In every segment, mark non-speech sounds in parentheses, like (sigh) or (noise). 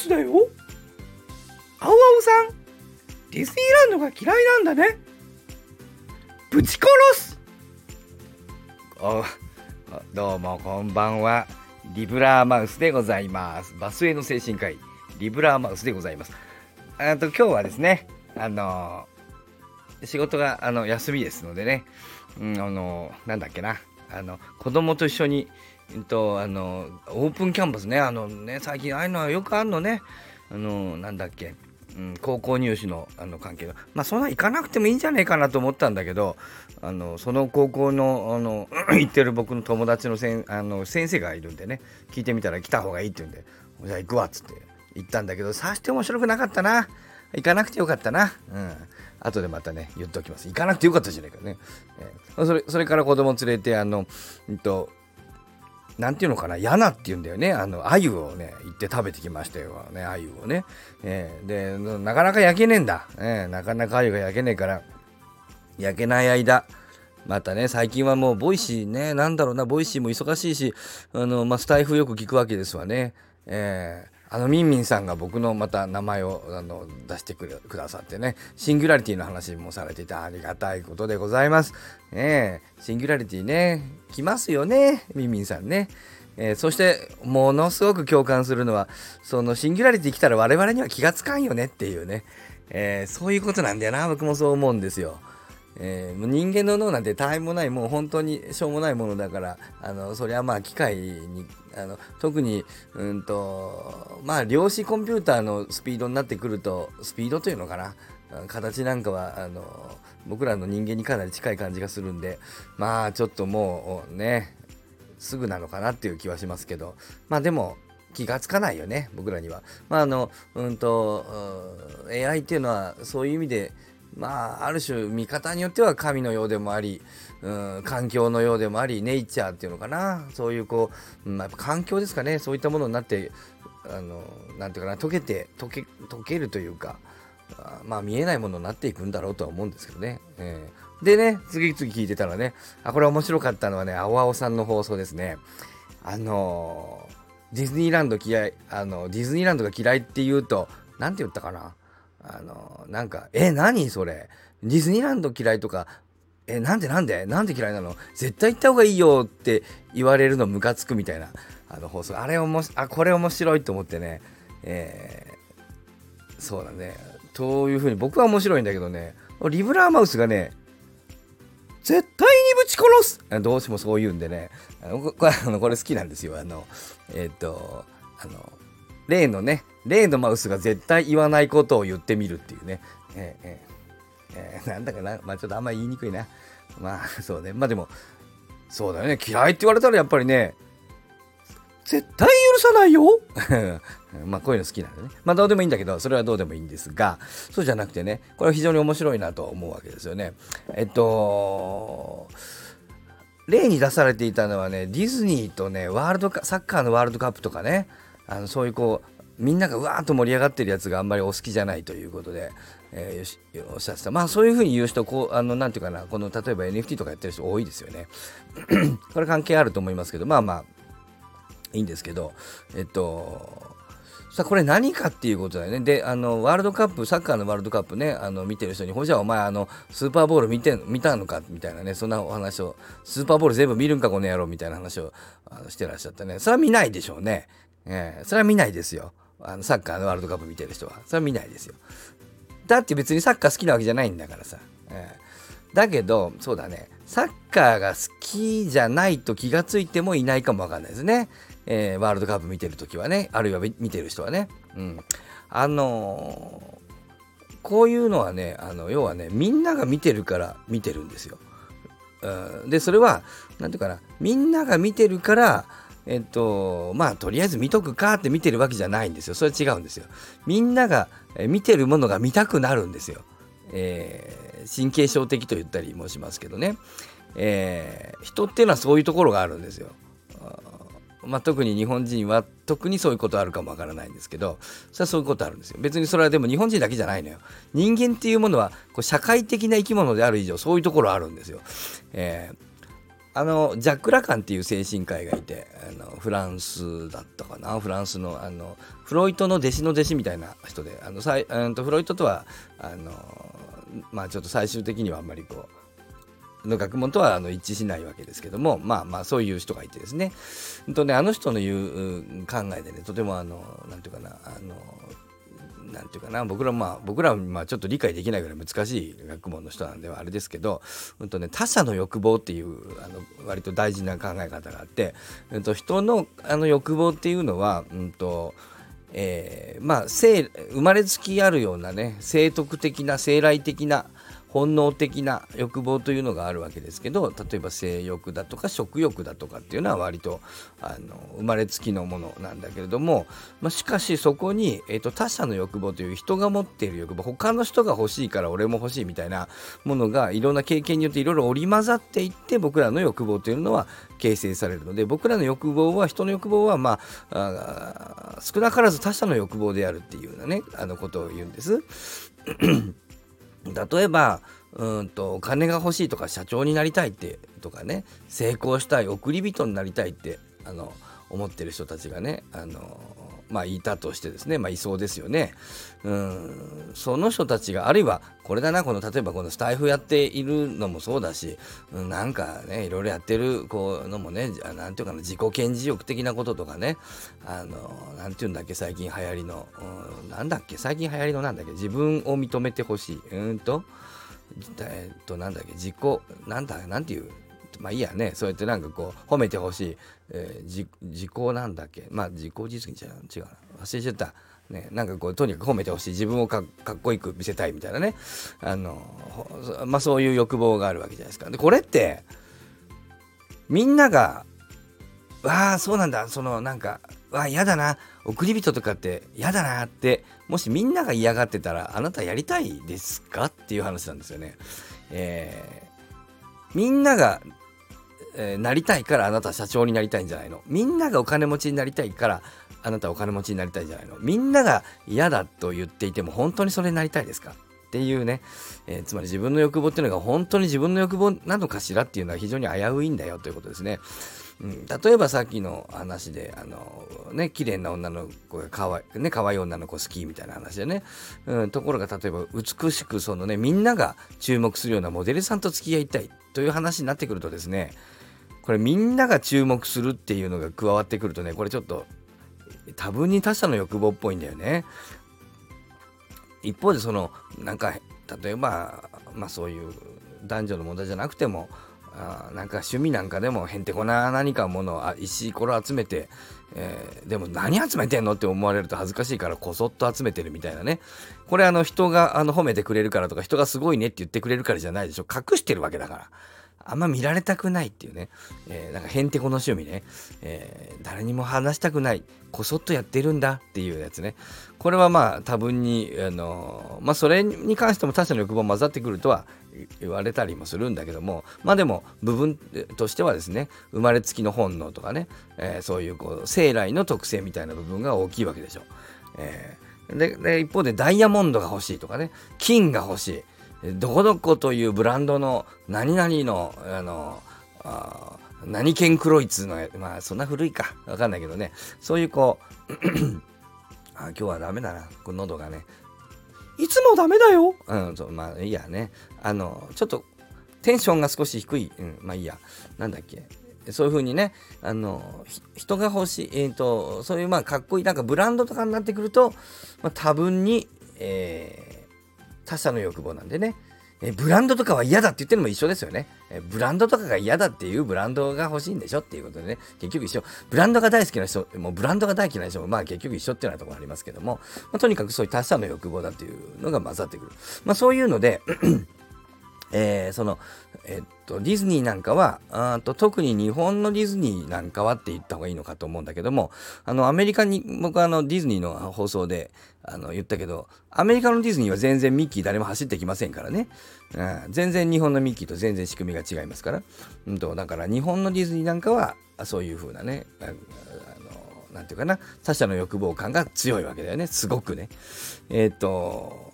スだよ。青青さんディズニーランドが嫌いなんだね。ぶち殺す。あどうもこんばんは。リブラーマウスでございます。バスへの精神科医リブラーマウスでございます。あと今日はですねあの仕事があの休みですのでね、うん、あのなんだっけな。あの子供と一緒に、えっと、あのオープンキャンパスねあのね最近ああいうのはよくあるのね。あのなんだっけ。うん、高校入試のあの関係がまあそんな行かなくてもいいんじゃないかなと思ったんだけどあのその高校のあの (clears throat) 行ってる僕の友達のせんあの先生がいるんでね。聞いてみたら来た方がいいって言うんでじゃあ行くわっつって行ったんだけどさして面白くなかったな。行かなくてよかったな。うん。後でまたね言っておきます。行かなくてよかったじゃないかね、えー、それそれから子供連れてあの、うんと何て言うのかな、ヤナって言うんだよね。あの、鮎をね、行って食べてきましたよ。ね、鮎をね。えー、で、なかなか焼けねえんだ。えー、なかなか鮎が焼けねえから、焼けない間、またね、最近はもう、 Voicy ね、なんだろうな、 Voicy も忙しいし、あの、まあ、スタエフよく聞くわけですわね。えーあのミンミンさんが僕のまた名前をあの出してくれくださってねシンギュラリティの話もされていてありがたいことでございます。ねシンギュラリティね来ますよねミンミンさんね。えー、そしてものすごく共感するのはそのシンギュラリティ来たら我々には気がつかんよねっていうね、えー、そういうことなんだよな僕もそう思うんですよ。えー、人間の脳なんて他愛もないもう本当にしょうもないものだからあのそれはまあ機械にあの特にうんとまあ量子コンピューターのスピードになってくるとスピードというのかな？形なんかはあの僕らの人間にかなり近い感じがするんでまあちょっともうねすぐなのかなっていう気はしますけどまあでも気がつかないよね僕らには。まああのうんと AI っていうのはそういう意味でまあある種見方によっては神のようでもあり、うん、環境のようでもありネイチャーっていうのかなそういうこう、まあ、環境ですかねそういったものになってあのなんていうかな溶けて溶け溶けるというかまあ見えないものになっていくんだろうとは思うんですけどね。えー、でね次々聞いてたらねあこれ面白かったのはね青々さんの放送ですね。あのディズニーランド嫌いあのディズニーランドが嫌いって言うと何て言ったかなあのなんか「え何それ？ディズニーランド嫌いとか？えなんでなんで？なんで嫌いなの？絶対行った方がいいよ」って言われるのムカつくみたいなあの放送。あれおもあこれ面白いと思ってね。えー、そうだね。というふうに僕は面白いんだけどね。リブラーマウスがね絶対にぶち殺す！どうしてもそう言うんでね。あのこれこれ好きなんですよ。あのえっ、とあの例のね、例のマウスが絶対言わないことを言ってみるっていうね。えー、えー、えー、なんだかな、まあちょっとあんまり言いにくいな。まあ (laughs) そうね。まあでも、そうだよね。嫌いって言われたらやっぱりね、絶対許さないよ (laughs) まあこういうの好きなんでね。まあどうでもいいんだけど、それはどうでもいいんですが、そうじゃなくてね、これは非常に面白いなと思うわけですよね。えっと、例に出されていたのはね、ディズニーとね、ワールドサッカーのワールドカップとかね、あのそういうこうみんながうわーっと盛り上がってるやつがあんまりお好きじゃないということで、えー、おっしゃってたまあそういうふうに言う人こうあのなんていうかなこの例えば NFT とかやってる人多いですよね (clears throat) これ関係あると思いますけどまあまあいいんですけどえっとさあこれ何かっていうことだよね。で、あの、ワールドカップ、サッカーのワールドカップね、あの、見てる人に、ほじゃあお前、あの、スーパーボール見て、見たのかみたいなね、そんなお話を、スーパーボール全部見るんか、この野郎みたいな話をあのしてらっしゃってね、それは見ないでしょうね。えー、それは見ないですよ。あのサッカーのワールドカップ見てる人は。それは見ないですよ。だって別にサッカー好きなわけじゃないんだからさ。えー、だけど、そうだね、サッカーが好きじゃないと気がついてもいないかもわかんないですね。えー、ワールドカップ見てるときはね、あるいは見てる人はね。うん。あのー、こういうのはね、あの要はね、みんなが見てるから見てるんですよ。うん、で、それは、なんていうかな、みんなが見てるから、えっと、まあ、とりあえず見とくかって見てるわけじゃないんですよ。それ違うんですよ。みんなが見てるものが見たくなるんですよ。えー、神経症的と言ったりもしますけどね。えー、人っていうのはそういうところがあるんですよ。まあ、特に日本人は特にそういうことあるかもわからないんですけどそれはそういうことあるんですよ別にそれはでも日本人だけじゃないのよ人間っていうものはこう社会的な生き物である以上そういうところあるんですよ、えーあのジャック・ラカンっていう精神科医がいてあのフランスだったかな。フランスのあのフロイトの弟子の弟子みたいな人であのさいあとフロイトとはあのまあちょっと最終的にはあんまりこうの学問とはあの一致しないわけですけどもまあまあそういう人がいてですね。とねあの人の言う考えでねとてもあのなんていうかなあのなんていうかな僕らまあ僕らはまあちょっと理解できないぐらい難しい学問の人なんではあれですけど、うんとね、他者の欲望っていうあの割と大事な考え方があって、うんと、人のあの欲望っていうのは、うんとえー、まあ生生まれつきあるようなね生徳的な生来的な本能的な欲望というのがあるわけですけど例えば性欲だとか食欲だとかっていうのは割とあの生まれつきのものなんだけれども、まあ、しかしそこに、えーと、他者の欲望という人が持っている欲望他の人が欲しいから俺も欲しいみたいなものがいろんな経験によっていろいろ織り交ざっていって僕らの欲望というのは形成されるので僕らの欲望は人の欲望はまあ少なからず他者の欲望であるっていうようなねあのことを言うんです。例えばうんとお金が欲しいとか社長になりたいってとかね成功したい送り人になりたいってあの思ってる人たちがねあのまあいたとしてですねまあいそうですよね。うん。その人たちがあるいはこれだなこの例えばこのスタイフやっているのもそうだし、うん、なんかねいろいろやってるこうのもねなんていうかな自己顕示欲的なこととかねあのなんていうんだっけ最近流行りの、うん、なんだっけ最近流行りのなんだっけ自分を認めてほしい。うんとえっとなんだっけ自己なんだなんていうまあいいやね。そうやってなんかこう褒めてほしい、えー、自己なんだっけ？まあ自己実現じゃ違うな。忘れちゃった。ね、なんかこうとにかく褒めてほしい。自分をかっこよく見せたいみたいなね。あの、まあ、そういう欲望があるわけじゃないですか。でこれってみんなが「わあそうなんだ。そのなんかわ嫌だな。送り人とかって嫌だな」ってもしみんなが嫌がってたらあなたやりたいですか？っていう話なんですよね。えー、みんながえー、なりたいからあなた社長になりたいんじゃないの？みんながお金持ちになりたいからあなたお金持ちになりたいんじゃないの？みんなが嫌だと言っていても本当にそれになりたいですか？っていうね、えー、つまり自分の欲望っていうのが本当に自分の欲望なのかしらっていうのは非常に危ういんだよということですね。うん、例えばさっきの話で、あの、ね、綺麗な女の子がかわい、ね、可愛い女の子好きみたいな話でね、うん、ところが例えば美しくそのね、みんなが注目するようなモデルさんと付き合いたいという話になってくるとですね、これみんなが注目するっていうのが加わってくるとねこれちょっと多分に他者の欲望っぽいんだよね。一方でそのなんか例えばまあそういう男女の問題じゃなくてもあなんか趣味なんかでもへんてこな何かものを石ころ集めて、えー、でも何集めてんのって思われると恥ずかしいからこそっと集めてるみたいなね。これあの人があの褒めてくれるからとか人がすごいねって言ってくれるからじゃないでしょ。隠してるわけだから。あんま見られたくないっていうね、えー、なんかへんてこの趣味ね、えー、誰にも話したくない、こそっとやってるんだっていうやつね。これはまあ多分に、あのまあそれに関しても他者の欲望混ざってくるとは言われたりもするんだけども、まあでも部分としてはですね、生まれつきの本能とかね、えー、そういうこう生来の特性みたいな部分が大きいわけでしょ。えー、でで一方でダイヤモンドが欲しいとかね、金が欲しい。どこどこというブランドの何々の、あの、あ何県クロイツの、まあそんな古いか。わかんないけどね。そういうこう (clears throat) あ、今日はダメだな。この喉がね。いつもダメだよ。うん、そうまあいいやね。あの、ちょっとテンションが少し低い。うん、まあいいや。なんだっけ。そういう風にね、あの、人が欲しい、えっ、ー、と、そういうまあかっこいい、なんかブランドとかになってくると、まあ、多分に、えー他者の欲望なんでね。えブランドとかは嫌だって言ってるのも一緒ですよね。えブランドとかが嫌だっていうブランドが欲しいんでしょっていうことでね、結局一緒。ブランドが大好きな人、もうブランドが大嫌いな人も、まあ結局一緒っていうようなところありますけども、まあ、とにかくそういう他者の欲望だっていうのが混ざってくる。まあそういうのでえー、その、えっと、ディズニーなんかは、あと特に日本のディズニーなんかはって言った方がいいのかと思うんだけども、あの、アメリカに、僕はあの、ディズニーの放送で、あの、言ったけど、アメリカのディズニーは全然ミッキー誰も走ってきませんからね。うん、全然日本のミッキーと全然仕組みが違いますから。うんと、だから日本のディズニーなんかは、そういう風なね、あの、なんていうかな、他者の欲望感が強いわけだよね。すごくね。えっ、と、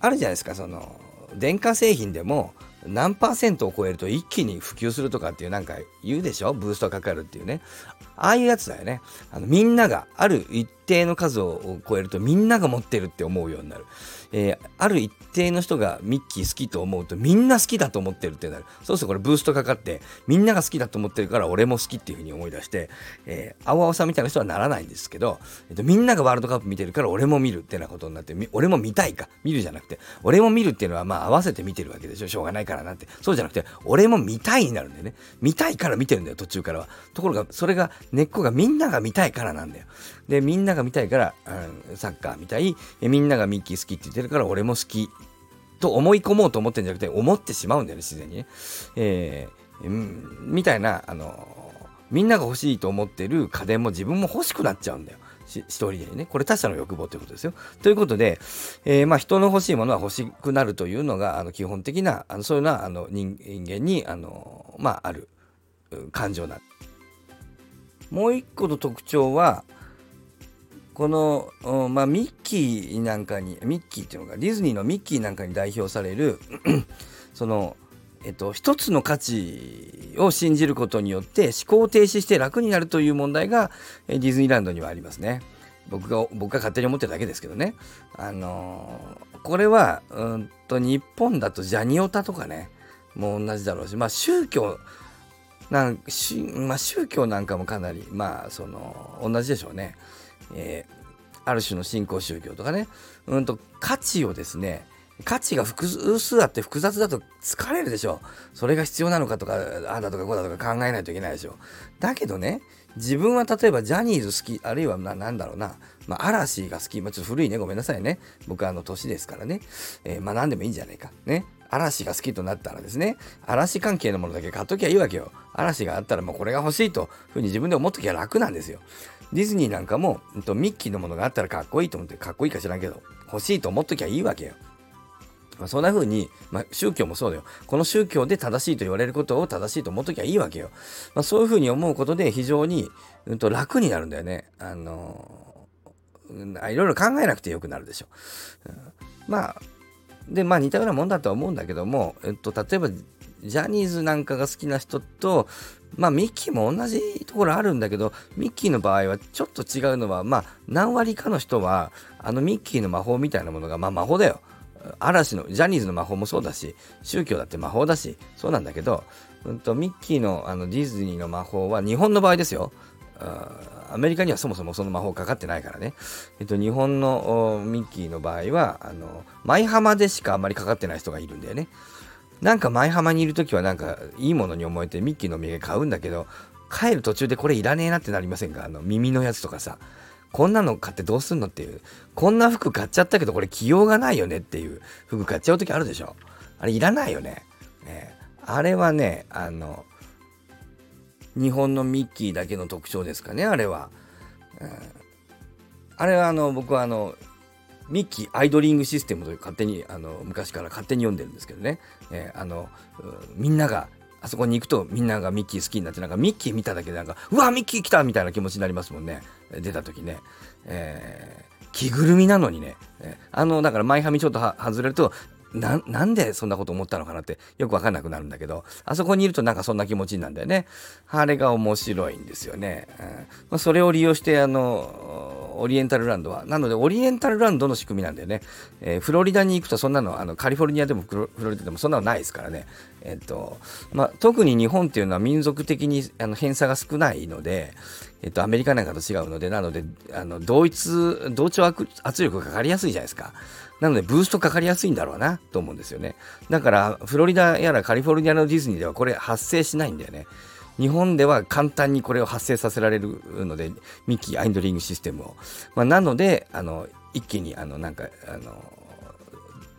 あるじゃないですか、その、電化製品でも何パーセントを超えると一気に普及するとかっていうなんか言うでしょ？ブーストかかるっていうね。ああいうやつだよね。あのみんながある一定の数を超えるとみんなが持ってるって思うようになる。えー、ある一定の人がミッキー好きと思うとみんな好きだと思ってるってなる。そうするとこれブーストかかってみんなが好きだと思ってるから俺も好きっていうふうに思い出して、えー、青々さんみたいな人はならないんですけど、えーと、みんながワールドカップ見てるから俺も見るってなことになって俺も見たいか見るじゃなくて俺も見るっていうのはまあ合わせて見てるわけでしょしょうがないからなってそうじゃなくて俺も見たいになるんだよね見たいから見てるんだよ途中からはところがそれが根っこがみんなが見たいからなんだよでみんなが見たいから、うん、サッカー見たいみんながミッキー好きって言ってるから俺も好きと思い込もうと思ってんじゃなくて思ってしまうんだよね自然にね、えー、うん、みたいなあのみんなが欲しいと思ってる家電も自分も欲しくなっちゃうんだよ一人でね。これ他者の欲望ということですよ。ということで、えー、まあ人の欲しいものは欲しくなるというのが、あの基本的な、あのそういうのはあの人間に、あの、まあある感情なもう一個の特徴は、この、まあ、ミッキーなんかに、ミッキーっていうのが、ディズニーのミッキーなんかに代表される (clears throat) その、えっと、一つの価値を信じることによって思考停止して楽になるという問題がディズニーランドにはありますね。僕が僕が勝手に思ってるだけですけどね。あのー、これはうんと日本だとジャニオタとかねもう同じだろうしまあ宗教なんし、まあ、宗教なんかもかなりまあその同じでしょうね。えー、ある種の信仰宗教とかねうんと価値をですね価値が複数あって複雑だと疲れるでしょ。それが必要なのかとか、ああだとかこうだとか考えないといけないでしょ。だけどね、自分は例えばジャニーズ好き、あるいはななんだろうな、まあ、嵐が好き、まあ、ちょっと古いね、ごめんなさいね。僕はあの年ですからね。えー、まあ何でもいいんじゃないか。ね。嵐が好きとなったらですね、嵐関係のものだけ買っときゃいいわけよ。嵐があったらもうこれが欲しいというふうに自分で思っときゃ楽なんですよ。ディズニーなんかも、ミッキーのものがあったらかっこいいと思って、かっこいいか知らんけど、欲しいと思っときゃいいわけよ。まあ、そんな風に、まあ、宗教もそうだよ。この宗教で正しいと言われることを正しいと思っときゃいいわけよ。まあ、そういう風に思うことで非常に、うん、と楽になるんだよね。あのー、いろいろ考えなくてよくなるでしょ。うん、まあ、で、まあ似たようなもんだとは思うんだけども、えっと、例えば、ジャニーズなんかが好きな人と、まあミッキーも同じところあるんだけど、ミッキーの場合はちょっと違うのは、まあ何割かの人は、あのミッキーの魔法みたいなものが、まあ魔法だよ。嵐のジャニーズの魔法もそうだし宗教だって魔法だしそうなんだけど、うんと、ミッキーのあのディズニーの魔法は日本の場合ですよアメリカにはそもそもその魔法かかってないからね、えっと、日本のミッキーの場合はあの舞浜でしかあんまりかかってない人がいるんだよねなんか舞浜にいる時はなんかいいものに思えてミッキーの土産買うんだけど帰る途中でこれいらねえなってなりませんか？あの耳のやつとかさこんなの買ってどうすんのっていう。こんな服買っちゃったけどこれ着ようがないよねっていう服買っちゃう時あるでしょ。あれいらないよね。ねあれはね、あの、日本のミッキーだけの特徴ですかね、あれは。うん、あれはあの、僕はあの、ミッキーアイドリングシステムという勝手にあの昔から勝手に読んでるんですけどね、えー、あのみんながあそこに行くとみんながミッキー好きになってなんかミッキー見ただけでなんかうわミッキー来たみたいな気持ちになりますもんね。出た時ね、えー、着ぐるみなのにね、えー、あのだから前はみちょっと外れるとななんでそんなこと思ったのかなってよくわかんなくなるんだけどあそこにいるとなんかそんな気持ちなんだよねあれが面白いんですよね、うんまあ、それを利用してあのオリエンタルランドは。なので、オリエンタルランドの仕組みなんだよね。えー、フロリダに行くとそんなの、あのカリフォルニアでもフロリダでもそんなのないですからね。えっ、と、まあ、特に日本っていうのは民族的にあの偏差が少ないので、えっ、と、アメリカなんかと違うので、なので、あの同一、同調圧力がかかりやすいじゃないですか。なので、ブーストかかりやすいんだろうなと思うんですよね。だから、フロリダやらカリフォルニアのディズニーではこれ発生しないんだよね。日本では簡単にこれを発生させられるので、ミッキーアインドリングシステムを。まあ、なので、あの、一気に、あの、なんか、あの、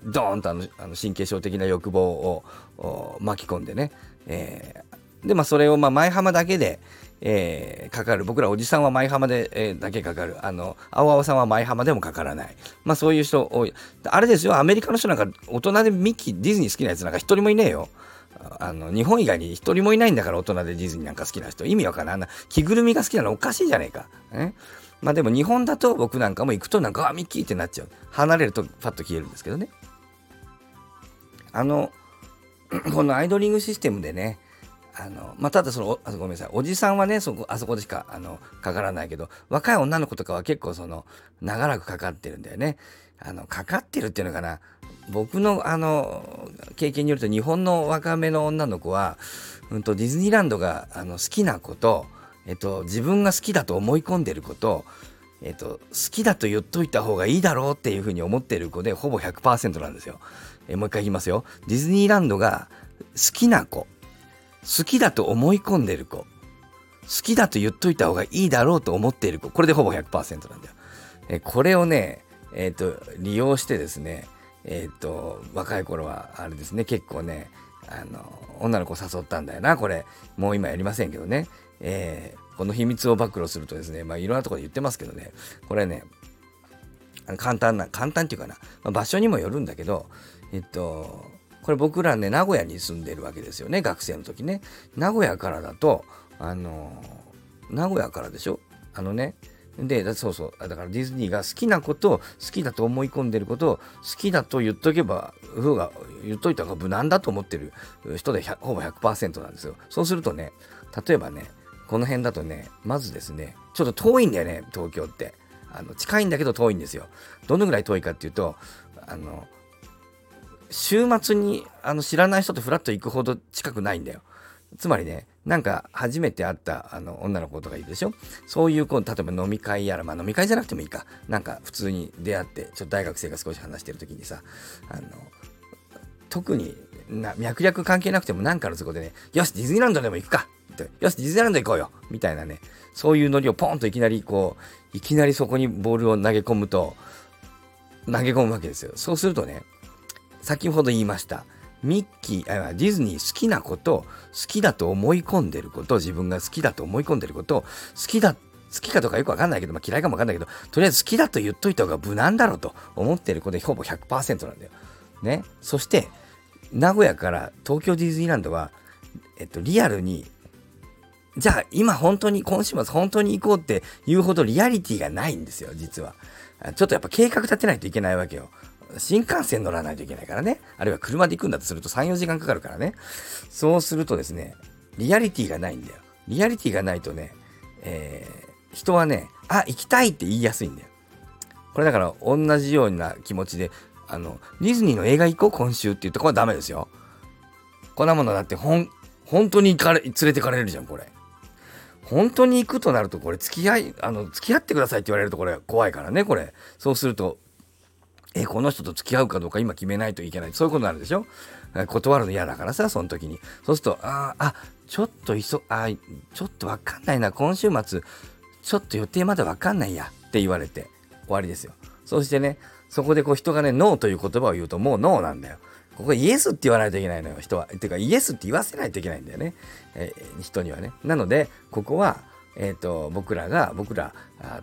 ドーンとあの神経症的な欲望を巻き込んでね、えー、でまあそれをまあ前浜だけで、えー、かかる僕らおじさんは舞浜で、えー、だけかかるあの青々さんは舞浜でもかからないまあそういう人多いあれですよアメリカの人なんか大人でミッキーディズニー好きなやつなんか一人もいねえよあの、日本以外に一人もいないんだから大人でディズニーなんか好きな人。意味わからんな。着ぐるみが好きなのおかしいじゃねえか。ね、まあでも日本だと僕なんかも行くとなんか、あ、ミッキーってなっちゃう。離れるとパッと消えるんですけどね。あの、(clears throat) このアイドリングシステムでねあのまあ、ただそのあごめんなさいおじさんはねそこあそこでしかあのかからないけど若い女の子とかは結構その長らくかかってるんだよね。あのかかってるっていうのかな僕のあの経験によると日本の若めの女の子は、うんと、ディズニーランドがあの好きなこと、えっと、自分が好きだと思い込んでること、えっと、好きだと言っといた方がいいだろうっていうふうに思ってる子でほぼ100%なんですよ。えもう一回言いますよ。ディズニーランドが好きな子好きだと思い込んでる子。好きだと言っといた方がいいだろうと思っている子。これでほぼ100%なんだよ。えこれをね、えっ、ー、と利用してですねえっ、ー、と若い頃はあれですね結構ねあの女の子誘ったんだよな。これもう今やりませんけどね、えー、この秘密を暴露するとですねまあいろんなところで言ってますけどね。これね簡単な簡単っていうかな、まあ、場所にもよるんだけどえっとこれ僕らね名古屋に住んでるわけですよね学生の時ね。名古屋からだとあの名古屋からでしょ？あのね。でそうそう。だからディズニーが好きなことを好きだと思い込んでることを好きだと言っとけばふが言っといた方が無難だと思ってる人でほぼ100%なんですよ。そうするとね例えばねこの辺だとねまずですねちょっと遠いんだよね東京って。あの近いんだけど遠いんですよ。どのぐらい遠いかっていうとあの週末にあの知らない人とフラッと行くほど近くないんだよ。つまりね、なんか初めて会ったあの女の子とかいるでしょ？そういう子、例えば飲み会やら、まあ飲み会じゃなくてもいいか。なんか普通に出会って、ちょっと大学生が少し話してる時にさ、あの、特にな脈略関係なくても何かの都合でね、よし、ディズニーランドでも行くかってよし、ディズニーランド行こうよみたいなね、そういうノリをポンといきなりこう、いきなりそこにボールを投げ込むと、投げ込むわけですよ。そうするとね、先ほど言いました。ミッキー、あディズニー好きなこと、好きだと思い込んでること、自分が好きだと思い込んでること、好きだ、好きかとかよくわかんないけど、まあ、嫌いかもわかんないけど、とりあえず好きだと言っといた方が無難だろうと思ってる子でほぼ100%なんだよ。ね。そして、名古屋から東京ディズニーランドは、えっと、リアルに、じゃあ今本当に、今週末本当に行こうって言うほどリアリティがないんですよ、実は。ちょっとやっぱ計画立てないといけないわけよ。新幹線乗らないといけないからね。あるいは車で行くんだとすると3、4時間かかるからね。そうするとですね、リアリティがないんだよ。リアリティがないとね、えー、人はね、あ、行きたいって言いやすいんだよ。これだから同じような気持ちで、あの、ディズニーの映画行こう今週っていうとこはダメですよ。こんなものだってほん、本当に行かれ、連れてかれるじゃん、これ。本当に行くとなると、これ、付き合い、あの、付き合ってくださいって言われると、これ、怖いからね、これ。そうすると、えこの人と付き合うかどうか今決めないといけない。そういうことになるでしょ？断るの嫌だからさ、その時に。そうすると、ああ、ちょっと急、あちょっとわかんないな、今週末、ちょっと予定まだわかんないやって言われて終わりですよ。そしてね、そこでこう人がね、ノーという言葉を言うともうノーなんだよ。ここイエスって言わないといけないのよ、人は。てか、イエスって言わせないといけないんだよね。えー、人にはね。なので、ここは、えーと、僕らが僕ら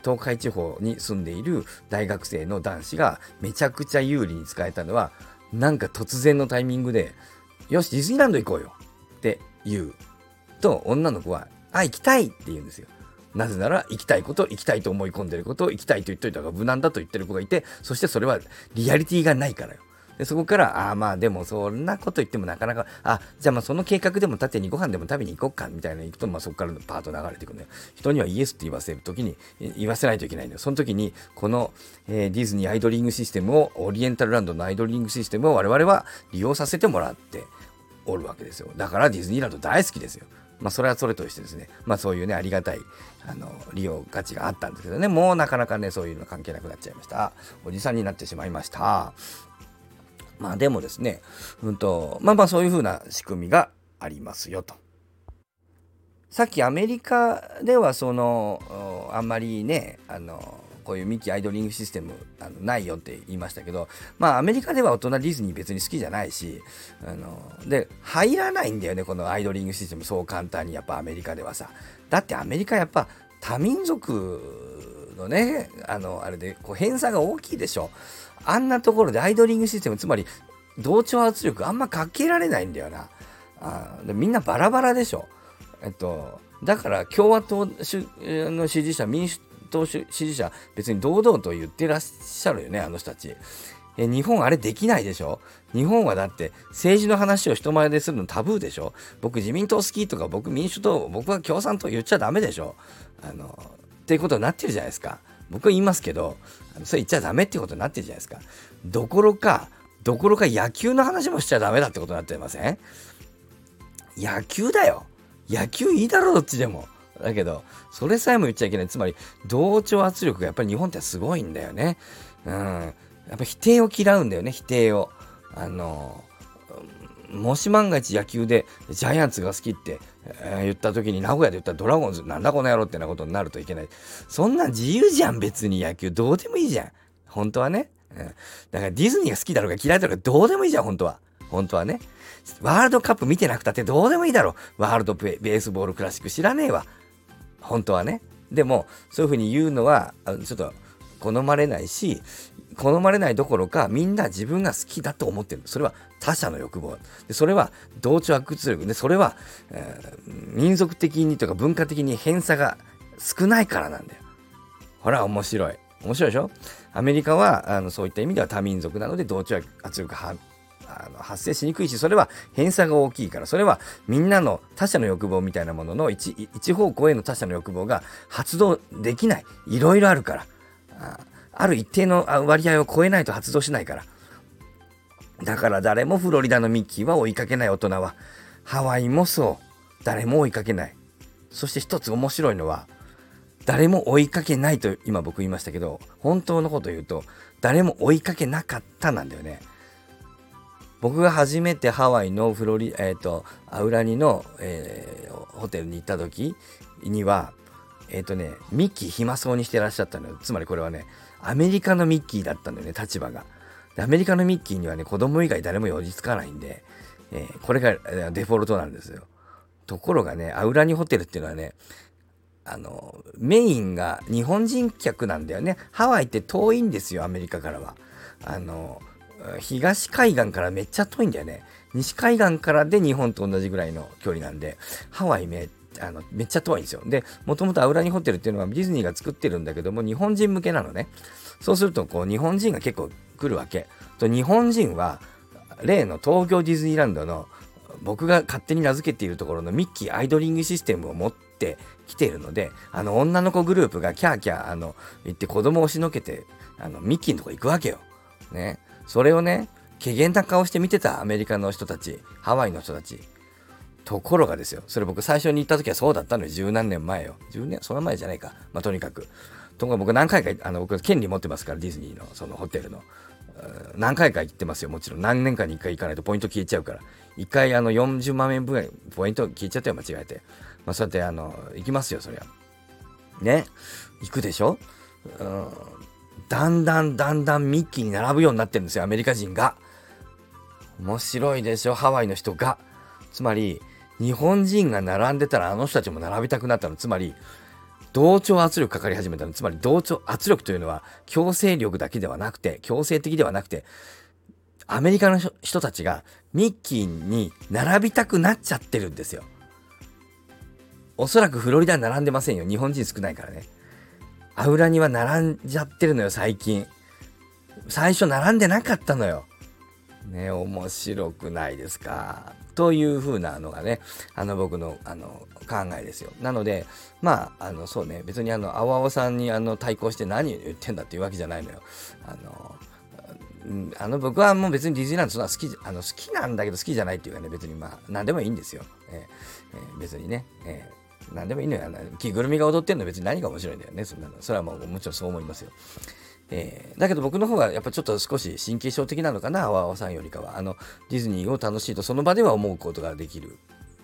東海地方に住んでいる大学生の男子がめちゃくちゃ有利に使えたのはなんか突然のタイミングで「よしディズニーランド行こうよ」って言うと女の子は「あ行きたい」って言うんですよ。なぜなら行きたいこと行きたいと思い込んでること行きたいと言っといた方が無難だと言ってる子がいてそしてそれはリアリティがないからよ。でそこから、ああまあでもそんなこと言ってもなかなか、あ、じゃあまあその計画でも縦にご飯でも食べに行こうかみたいな行くと、まあそこからのパート流れていくんだよ。人にはイエスって言わせるときに、言わせないといけないんだよ。その時に、この、えー、ディズニーアイドリングシステムを、オリエンタルランドのアイドリングシステムを我々は利用させてもらっておるわけですよ。だからディズニーランド大好きですよ。まあ、それはそれとしてですね、まあ、そういうね、ありがたい、あの、利用価値があったんですけどね、もうなかなかね、そういうの関係なくなっちゃいました。おじさんになってしまいました。まあでもですね、うんと、まあまあそういうふうな仕組みがありますよと。さっきアメリカではその、あんまりね、あの、こういうミキアイドリングシステムあのないよって言いましたけど、まあアメリカでは大人ディズニー別に好きじゃないし、あの、で、入らないんだよね、このアイドリングシステムそう簡単にやっぱアメリカではさ。だってアメリカやっぱ多民族のね、あの、あれでこう偏差が大きいでしょ。あんなところでアイドリングシステム、つまり同調圧力あんまかけられないんだよな。あでみんなバラバラでしょ。えっと、だから共和党の支持者、民主党支持者、別に堂々と言ってらっしゃるよね、あの人たち。え日本あれできないでしょ日本はだって政治の話を人前でするのタブーでしょ僕自民党好きとか僕民主党僕は共産党言っちゃダメでしょあのっていうことになってるじゃないですか僕は言いますけどそれ言っちゃダメってことになってるじゃないですか。どころかどころか野球の話もしちゃダメだってことになってません？野球だよ。野球いいだろどっちでも。だけどそれさえも言っちゃいけない。つまり同調圧力がやっぱり日本ってすごいんだよね。うん。やっぱ否定を嫌うんだよね。否定を。あのもし万が一野球でジャイアンツが好きって、えー、言った時に名古屋で言ったらドラゴンズなんだこの野郎ってなことになるといけない。そんなん自由じゃん別に野球どうでもいいじゃん。本当はね。うん、だからディズニーが好きだろうが嫌いだろうがどうでもいいじゃん本当は。本当はね。ワールドカップ見てなくたってどうでもいいだろう。ワールドベースボールクラシック知らねえわ。本当はね。でもそういうふうに言うのはちょっと好まれないし好まれないどころかみんな自分が好きだと思ってる。それは他者の欲望。でそれは同調圧力。でそれは、えー、民族的にとか文化的に偏差が少ないからなんだよ。ほら面白い。面白いでしょ？アメリカはあのそういった意味では多民族なので同調圧力があの発生しにくいしそれは偏差が大きいから。それはみんなの他者の欲望みたいなものの一一方向への他者の欲望が発動できない。いろいろあるから。ある一定の割合を超えないと発動しないから。だから誰もフロリダのミッキーは追いかけない大人は、ハワイもそう。誰も追いかけない。そして一つ面白いのは、誰も追いかけないと今僕言いましたけど、本当のこと言うと、誰も追いかけなかったなんだよね。僕が初めてハワイのフロリ、えっ、ー、と、アウラニの、えー、ホテルに行った時には、えっ、ー、とね、ミッキー暇そうにしてらっしゃったのよ。つまりこれはね、アメリカのミッキーだったんだよね、立場が。アメリカのミッキーにはね、子供以外誰も寄りつかないんで、えー、これがデフォルトなんですよ。ところがね、アウラニホテルっていうのはね、あの、メインが日本人客なんだよね。ハワイって遠いんですよ、アメリカからは。あの、東海岸からめっちゃ遠いんだよね。西海岸からで日本と同じぐらいの距離なんで、ハワイめっあのめっちゃ遠いんですよ。で、もともとアウラニホテルっていうのはディズニーが作ってるんだけども、日本人向けなのね。そうすると、こう、日本人が結構来るわけ。と、日本人は、例の東京ディズニーランドの僕が勝手に名付けているところのミッキーアイドリングシステムを持ってきているので、あの女の子グループがキャーキャーあの言って子供を押しのけて、あのミッキーのとこ行くわけよ。ね。それをね、怪げな顔して見てたアメリカの人たち、ハワイの人たち。ところがですよ、それ僕最初に行った時はそうだったのよ、十何年前よ。十年、その前じゃないか。まあ、とにかく。とか僕何回か、あの、僕権利持ってますから、ディズニーの、そのホテルの。何回か行ってますよ、もちろん。何年かに1回行かないとポイント消えちゃうから。1回、あの、40万円分ポイント消えちゃったよ、間違えて。まあ、そうやって、あの、行きますよ、そりゃ。ね？行くでしょ？うん。だんだんだんだんミッキーに並ぶようになってるんですよ、アメリカ人が。面白いでしょ、ハワイの人が。つまり、日本人が並んでたらあの人たちも並びたくなったの。つまり、同調圧力かかり始めたの。つまり、同調圧力というのは強制力だけではなくて、強制的ではなくて、アメリカの人たちがミッキーに並びたくなっちゃってるんですよ。おそらくフロリダに並んでませんよ。日本人少ないからね。アウラには並んじゃってるのよ、最近。最初並んでなかったのよ。ね、面白くないですか？というふうなのがね、あの僕のあの考えですよ。なので、まあ、あのそうね、別にあの、青々さんにあの対抗して何言ってんだっていうわけじゃないのよ。あの、あの僕はもう別にディズニーランドそんな好きあの好きなんだけど好きじゃないっていうかね、別にまあ、何でもいいんですよ。えーえ、別にね。えー、何でもいいのよ。着ぐるみが踊ってんの別に何が面白いんだよね。そんなの。それはもうもちろんそう思いますよ。えー、だけど僕の方はやっぱちょっと少し神経症的なのかな、あわあわさんよりかは。あの、ディズニーを楽しいとその場では思うことができる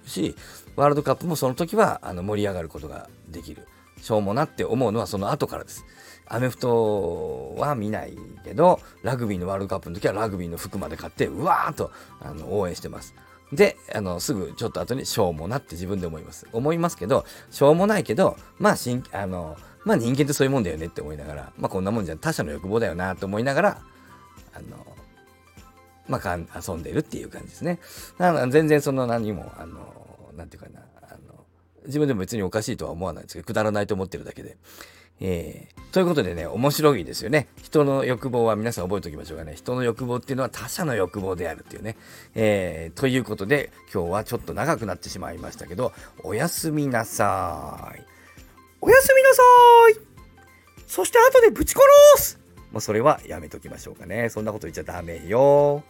し、ワールドカップもその時はあの盛り上がることができる。しょうもなって思うのはその後からです。アメフトは見ないけど、ラグビーのワールドカップの時はラグビーの服まで買って、うわーっとあの応援してます。で、あの、すぐちょっと後にしょうもなって自分で思います。思いますけど、しょうもないけど、まあ、しん、あの、まあ人間ってそういうもんだよねって思いながら、まあこんなもんじゃ他者の欲望だよなと思いながら、あの、まあ遊んでるっていう感じですね。なの全然その何も、あの、なんていうかな、あの、自分でも別におかしいとは思わないんですけど、くだらないと思ってるだけで。えー、ということでね、面白いですよね。人の欲望は皆さん覚えておきましょうかね。人の欲望っていうのは他者の欲望であるっていうね。えー、ということで、今日はちょっと長くなってしまいましたけど、おやすみなさーい。おやすみなさいそして後でぶち殺すまあ、それはやめときましょうかね。そんなこと言っちゃダメよ。